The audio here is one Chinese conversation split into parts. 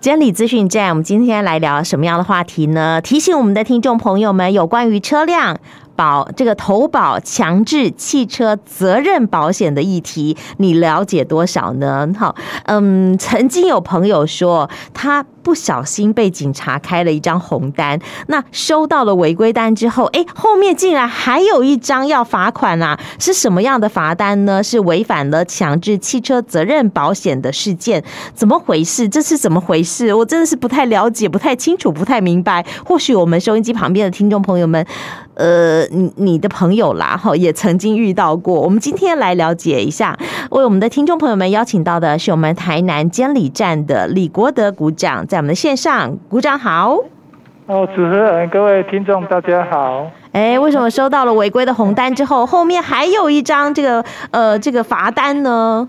真理资讯站，我们今天来聊什么样的话题呢？提醒我们的听众朋友们，有关于车辆保这个投保强制汽车责任保险的议题，你了解多少呢？好，嗯，曾经有朋友说他。不小心被警察开了一张红单，那收到了违规单之后，哎，后面竟然还有一张要罚款啊！是什么样的罚单呢？是违反了强制汽车责任保险的事件，怎么回事？这是怎么回事？我真的是不太了解，不太清楚，不太明白。或许我们收音机旁边的听众朋友们，呃，你你的朋友啦，哈，也曾经遇到过。我们今天来了解一下，为我们的听众朋友们邀请到的是我们台南监理站的李国德股长，在。我们的线上，鼓掌好。哦，主持人，各位听众，大家好。哎，为什么收到了违规的红单之后，后面还有一张这个呃这个罚单呢？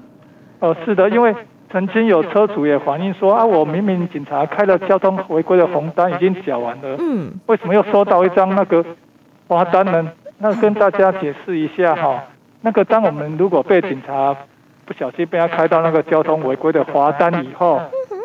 哦，是的，因为曾经有车主也反映说啊，我明明警察开了交通违规的红单已经缴完了，嗯，为什么又收到一张那个罚单呢？那跟大家解释一下哈，那个当我们如果被警察不小心被他开到那个交通违规的罚单以后。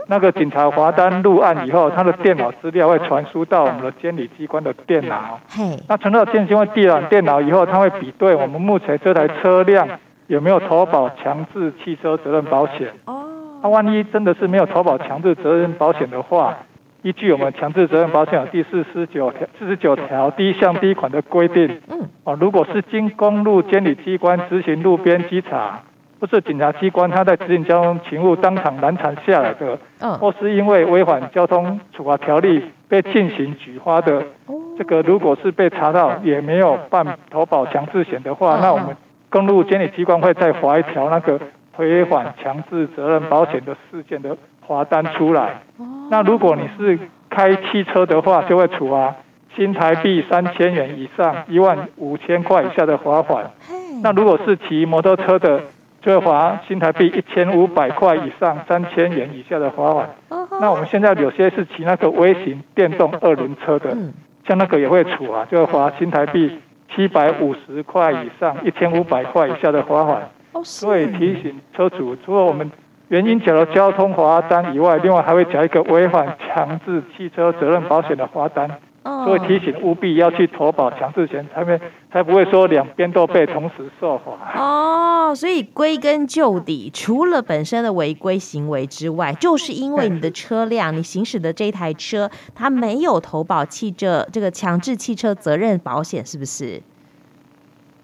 那个警察罚单入案以后，他的电脑资料会传输到我们的监理机关的电脑。嘿，那传到监理机关电脑以后，他会比对我们目前这台车辆有没有投保强制汽车责任保险。哦，那万一真的是没有投保强制责任保险的话，依据我们强制责任保险第四十九条四十九条第一项第一款的规定，嗯，哦，如果是经公路监理机关执行路边稽查。或是警察机关他在执行交通勤务当场拦查下来的，或是因为违反交通处罚条例被进行举发的，这个如果是被查到也没有办投保强制险的话，那我们公路监理机关会再划一条那个违反强制责任保险的事件的罚单出来。那如果你是开汽车的话，就会处罚新台币三千元以上一万五千块以下的罚款。那如果是骑摩托车的，就会罚新台币一千五百块以上 三千元以下的罚款。那我们现在有些是骑那个微型电动二轮车的，像那个也会处罚，就会罚新台币七百五十块以上一千五百块以下的罚款。所以提醒车主，除了我们原因缴了交通罚单以外，另外还会缴一个违反强制汽车责任保险的罚单。所以提醒务必要去投保强制险，才没才不会说两边都被同时受罚。哦，所以归根究底，除了本身的违规行为之外，就是因为你的车辆，你行驶的这台车，它没有投保汽车这个强制汽车责任保险，是不是？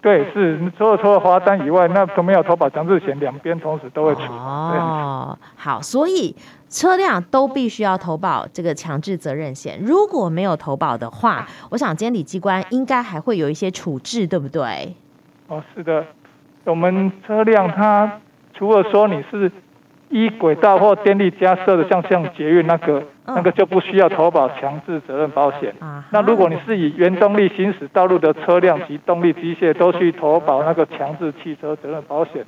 对，是除了除了罚单以外，那都没有投保强制险，两边同时都会出。哦，好，所以车辆都必须要投保这个强制责任险。如果没有投保的话，我想监理机关应该还会有一些处置，对不对？哦，是的，我们车辆它除了说你是。依轨道或电力加设的，像像捷运那个，那个就不需要投保强制责任保险。那如果你是以原动力行驶道路的车辆及动力机械，都去投保那个强制汽车责任保险。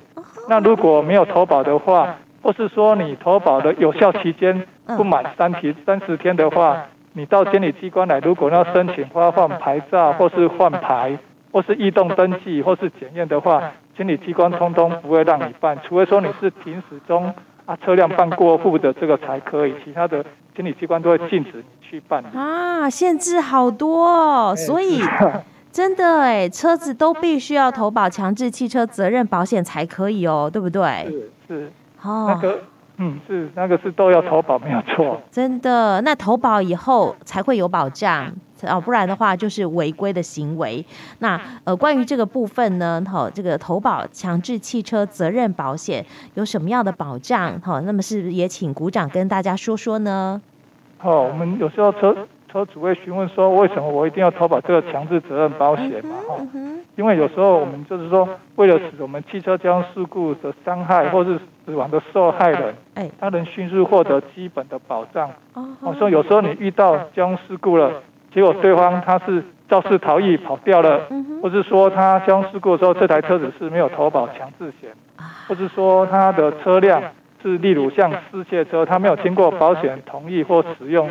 那如果没有投保的话，或是说你投保的有效期间不满三天三十天的话，你到监理机关来，如果要申请发放牌照，或是换牌，或是异动登记，或是检验的话，监理机关通通不会让你办，除非说你是停驶中。啊，车辆办过户的这个才可以，其他的监理机关都会禁止去办。啊，限制好多哦，所以 真的哎，车子都必须要投保强制汽车责任保险才可以哦，对不对？是是，哦，那个嗯是那个是都要投保，没有错。真的，那投保以后才会有保障。哦，不然的话就是违规的行为。那呃，关于这个部分呢，哈，这个投保强制汽车责任保险有什么样的保障？哈，那么是不是也请股长跟大家说说呢？哦，我们有时候车车主会询问说，为什么我一定要投保这个强制责任保险嘛？哈、嗯嗯，因为有时候我们就是说，为了使我们汽车交通事故的伤害或是死亡的受害人，哎，他能迅速获得基本的保障。哦，我说有时候你遇到交通事故了。结果对方他是肇事逃逸跑掉了，或是说他交通事故的时候这台车子是没有投保强制险，或是说他的车辆是例如像失窃车，他没有经过保险同意或使用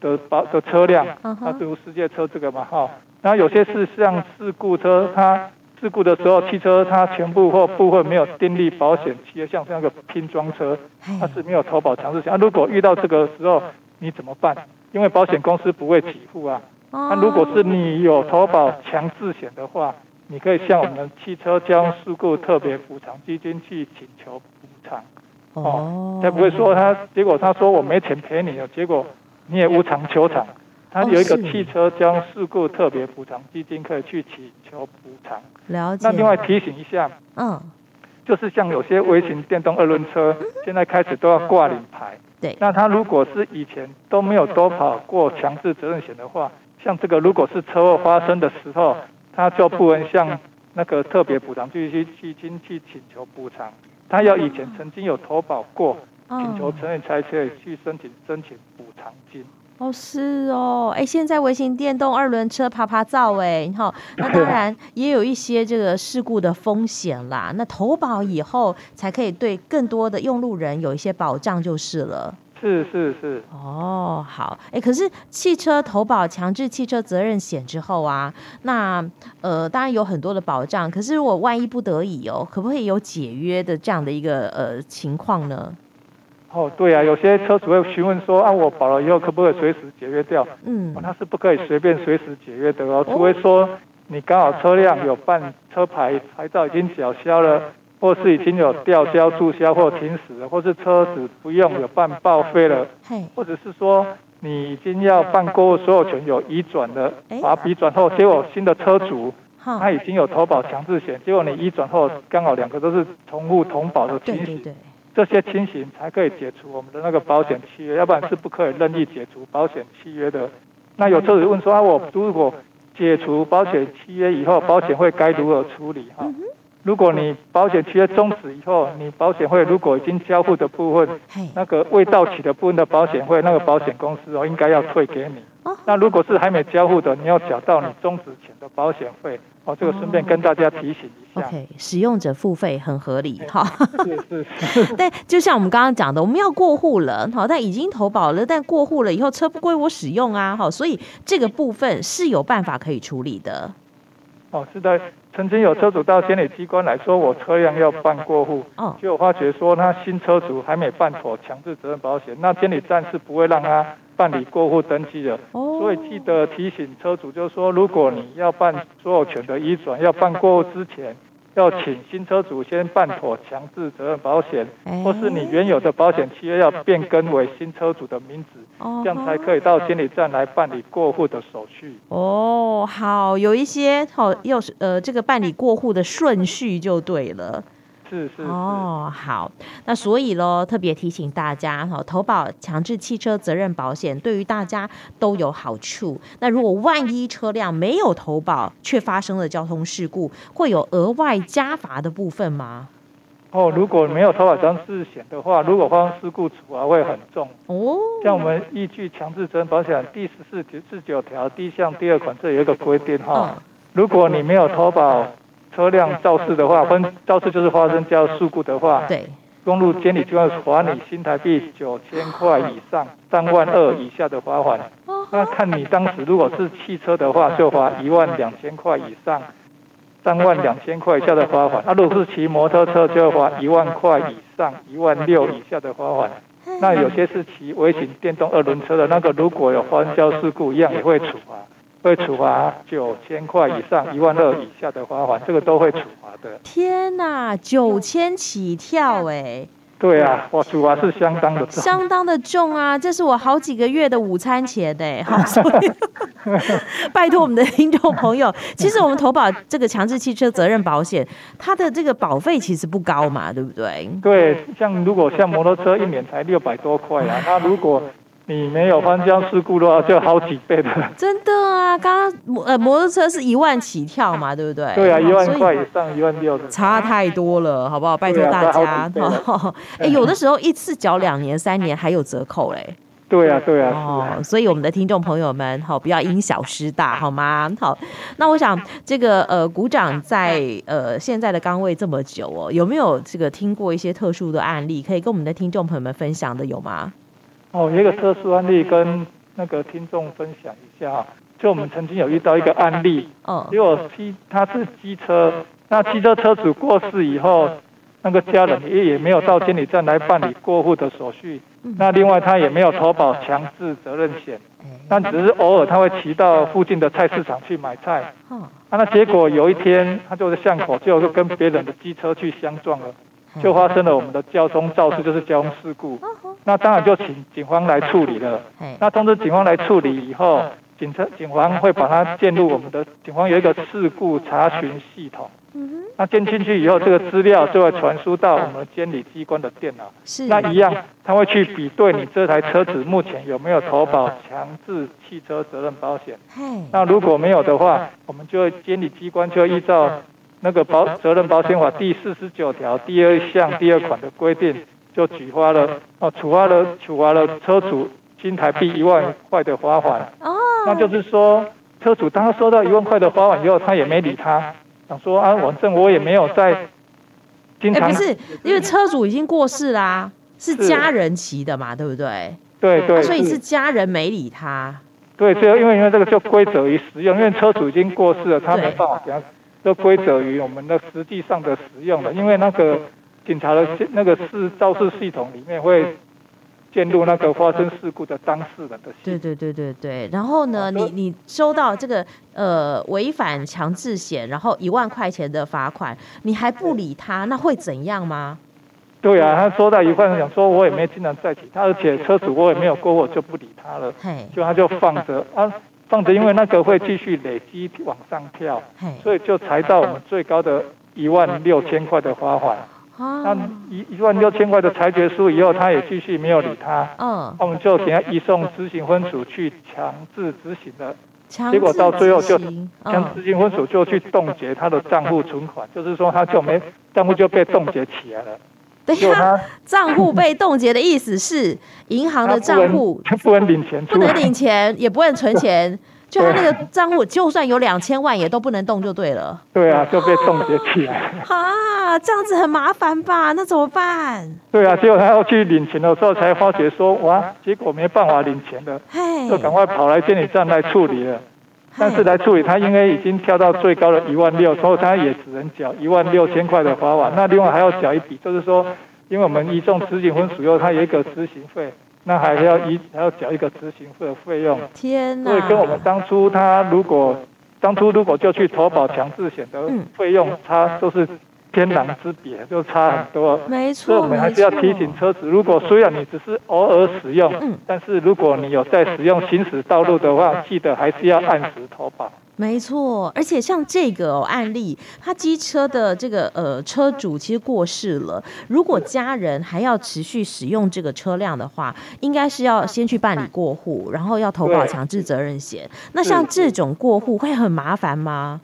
的保的车辆，那比如失窃车这个嘛哈，然后有些是像事故车，他事故的时候，汽车它全部或部分没有订立保险，企业像这样个拼装车，它是没有投保强制险。啊，如果遇到这个时候，你怎么办？因为保险公司不会给付啊。那如果是你有投保强制险的话，你可以向我们汽车交通事故特别补偿基金去请求补偿。哦，才不会说他结果他说我没钱赔你了，结果你也无偿求偿。他有一个汽车交通事故特别补偿基金，可以去请求补偿。了解。那另外提醒一下，嗯，就是像有些微型电动二轮车，现在开始都要挂领牌。对。那他如果是以前都没有投保过强制责任险的话，像这个如果是车祸发生的时候，他就不能向那个特别补偿基金基金去请求补偿，他要以前曾经有投保过，请求承认才可以去申请申请补偿金。哦，是哦，哎，现在微型电动二轮车爬爬造哎，好，那当 然也有一些这个事故的风险啦。那投保以后才可以对更多的用路人有一些保障就是了。是是是。哦，好，哎，可是汽车投保强制汽车责任险之后啊，那呃，当然有很多的保障。可是如果万一不得已哦，可不可以有解约的这样的一个呃情况呢？哦，对啊，有些车主会询问说啊，我保了以后可不可以随时解约掉？嗯，那是不可以随便随时解约的哦，除非说你刚好车辆有办车牌牌照已经缴销了，或是已经有吊销注销或停驶了，或是车子不用有办报废了，或者是说你已经要办过户所有权有移转的，把它移转后，结果新的车主他已经有投保强制险，结果你移转后刚好两个都是同户同保的情形。这些情形才可以解除我们的那个保险契约，要不然是不可以任意解除保险契约的。那有车主问说啊，我如果解除保险契约以后，保险费该如何处理？哈，如果你保险契约终止以后，你保险费如果已经交付的部分，那个未到期的部分的保险费，那个保险公司哦应该要退给你。那如果是还没交付的，你要缴到你终止前的保险费。哦，这个顺便跟大家提醒一下。OK，使用者付费很合理哈。是是是。对，就像我们刚刚讲的，我们要过户了，好，但已经投保了，但过户了以后车不归我使用啊，好，所以这个部分是有办法可以处理的。哦，是的，曾经有车主到监理机关来说，我车辆要办过户，哦，结果发觉说他新车主还没办妥强制责任保险，那监理站是不会让他。办理过户登记的，所以记得提醒车主，就是说，如果你要办所有权的移转，要办过户之前，要请新车主先办妥强制责任保险，或是你原有的保险契约要变更为新车主的名字，这样才可以到监理站来办理过户的手续。哦，好，有一些好，要是呃，这个办理过户的顺序就对了。是是哦，好，那所以喽，特别提醒大家哈，投保强制汽车责任保险对于大家都有好处。那如果万一车辆没有投保，却发生了交通事故，会有额外加罚的部分吗？哦，如果没有投保强制险的话，如果发生事故，处罚会很重哦。像我们依据强制责任保险第十四条、十九条第一项第二款，这有一个规定哈，嗯、如果你没有投保。车辆肇事的话，分肇事就是发生交通事故的话，对，公路监理就要罚你新台币九千块以上三万二以下的罚款。那看你当时如果是汽车的话，就罚一万两千块以上三万两千块以下的罚款。那如果是骑摩托车，就要罚一万块以上一万六以下的罚款。那有些是骑微型电动二轮车的那个，如果有发生交通事故，一样也会处罚。会处罚九千块以上一万二以下的罚款，这个都会处罚的。天哪，九千起跳哎！对啊，我处罚是相当的重，相当的重啊！这是我好几个月的午餐钱哎！好，所以拜托我们的听众朋友，其实我们投保这个强制汽车责任保险，它的这个保费其实不高嘛，对不对？对，像如果像摩托车一年才六百多块啊，那如果你没有翻江事故的话，就好几倍的。真的啊，刚刚摩呃摩托车是一万起跳嘛，对不对？对啊，一万块以上，一万六的。差太多了，好不好？拜托大家。哎，有的时候一次缴两年、三年还有折扣嘞。对啊，对啊。哦，所以我们的听众朋友们，好，不要因小失大，好吗？好，那我想这个呃，股长在呃现在的岗位这么久哦，有没有这个听过一些特殊的案例，可以跟我们的听众朋友们分享的有吗？哦，有一个特殊案例跟那个听众分享一下。就我们曾经有遇到一个案例，嗯，结果机他是机车，那机车车主过世以后，那个家人也也没有到监理站来办理过户的手续，那另外他也没有投保强制责任险，但只是偶尔他会骑到附近的菜市场去买菜，啊，那结果有一天他就在巷口就跟别人的机车去相撞了，就发生了我们的交通肇事，就是交通事故，那当然就请警方来处理了，那通知警方来处理以后。警车警方会把它建入我们的警方有一个事故查询系统，那建进去以后，这个资料就会传输到我们监理机关的电脑。是，那一样，他会去比对你这台车子目前有没有投保强制汽车责任保险。那如果没有的话，我们就会监理机关就会依照那个保责任保险法第四十九条第二项第二款的规定，就举发了哦，处罚了处罚了车主新台币一万块的罚款。哦。那就是说，车主当他收到一万块的罚款以后，他也没理他，想说啊，反正我也没有在经常。哎，不是，因为车主已经过世啦，啊，是家人骑的嘛，对不对？对对，啊，所以是家人没理他。对，对，因为因为这个就归责于使用，因为车主已经过世了，他没办法给他，就归责于我们的实际上的使用了，因为那个警察的那个是肇事系统里面会。陷入那个发生事故的当事人的。对对对对对，然后呢，你你收到这个呃违反强制险，然后一万块钱的罚款，你还不理他，那会怎样吗？对啊，他收到一万，想说我也没经常再骑他，而且车主我也没有过，我就不理他了，就他就放着啊，放着，因为那个会继续累积往上跳，所以就才到我们最高的一万六千块的罚款。那一一万六千块的裁决书以后，他也继续没有理他。嗯，我们就给他移送执行分署去强制执行了。结果到最后就强执行分署就去冻结他的账户存款，就是说他就没账户就被冻结起来了。对呀，账户被冻结的意思是银行的账户不能领钱，不能领钱，也不能存钱。就他那个账户，就算有两千万，也都不能动，就对了。对啊，就被冻结起来。啊，这样子很麻烦吧？那怎么办？对啊，结果他要去领钱的时候，才发觉说，哇，结果没办法领钱了，就赶快跑来监理站来处理了。但是来处理，他因为已经跳到最高的一万六，所以他也只能缴一万六千块的罚款。那另外还要缴一笔，就是说，因为我们移送执行分署后，他有一个执行费。那还要一还要缴一个执行费的费用，天哪！所以跟我们当初他如果当初如果就去投保强制险的费用差都是天壤之别，就差很多。没错，所以我们还是要提醒车子，如果虽然你只是偶尔使用，但是如果你有在使用行驶道路的话，记得还是要按时投保。没错，而且像这个、哦、案例，他机车的这个呃车主其实过世了，如果家人还要持续使用这个车辆的话，应该是要先去办理过户，然后要投保强制责任险。那像这种过户会很麻烦吗？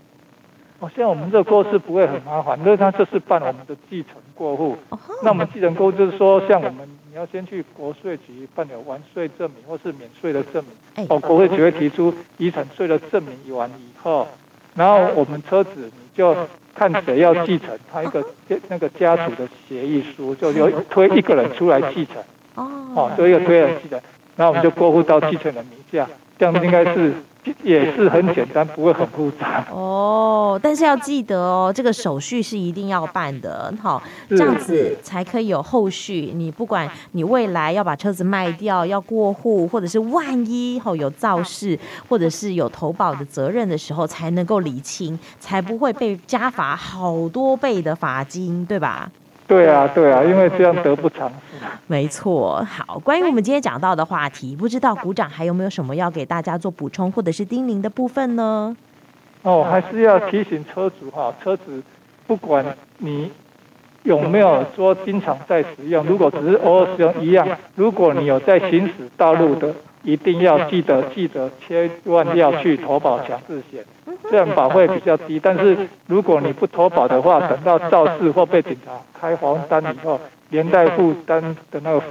哦，像我们这个过是不会很麻烦，因为他就是办我们的继承过户。那我们继承过户就是说，像我们。你要先去国税局办理完税证明或是免税的证明，哦，国税局会提出遗产税的证明完以后，然后我们车子你就看谁要继承，他一个那个家族的协议书，就有推一个人出来继承，哦，就一个推人继承，然后我们就过户到继承人名下，这样应该是。也是很简单，不会很复杂哦。但是要记得哦，这个手续是一定要办的，好，这样子才可以有后续。你不管你未来要把车子卖掉，要过户，或者是万一后有肇事，或者是有投保的责任的时候，才能够理清，才不会被加罚好多倍的罚金，对吧？对啊，对啊，因为这样得不偿失。没错，好，关于我们今天讲到的话题，不知道股长还有没有什么要给大家做补充或者是叮咛的部分呢？哦，还是要提醒车主哈，车子不管你有没有说经常在使用，如果只是偶尔使用一样，如果你有在行驶道路的。一定要记得记得，千万要去投保强制险，这样保费比较低。但是如果你不投保的话，等到肇事或被警察开黄单以后，连带负担的那个。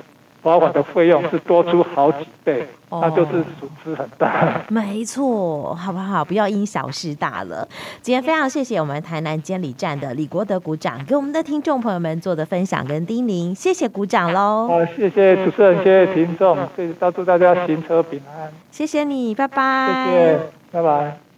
罚款的费用是多出好几倍，那就是损失很大。没错，好不好？不要因小失大了。今天非常谢谢我们台南监理站的李国德股长给我们的听众朋友们做的分享跟叮咛，谢谢股长喽。好，谢谢主持人，谢谢听众，谢谢，祝大家行车平安。谢谢你，拜拜。谢谢。拜拜。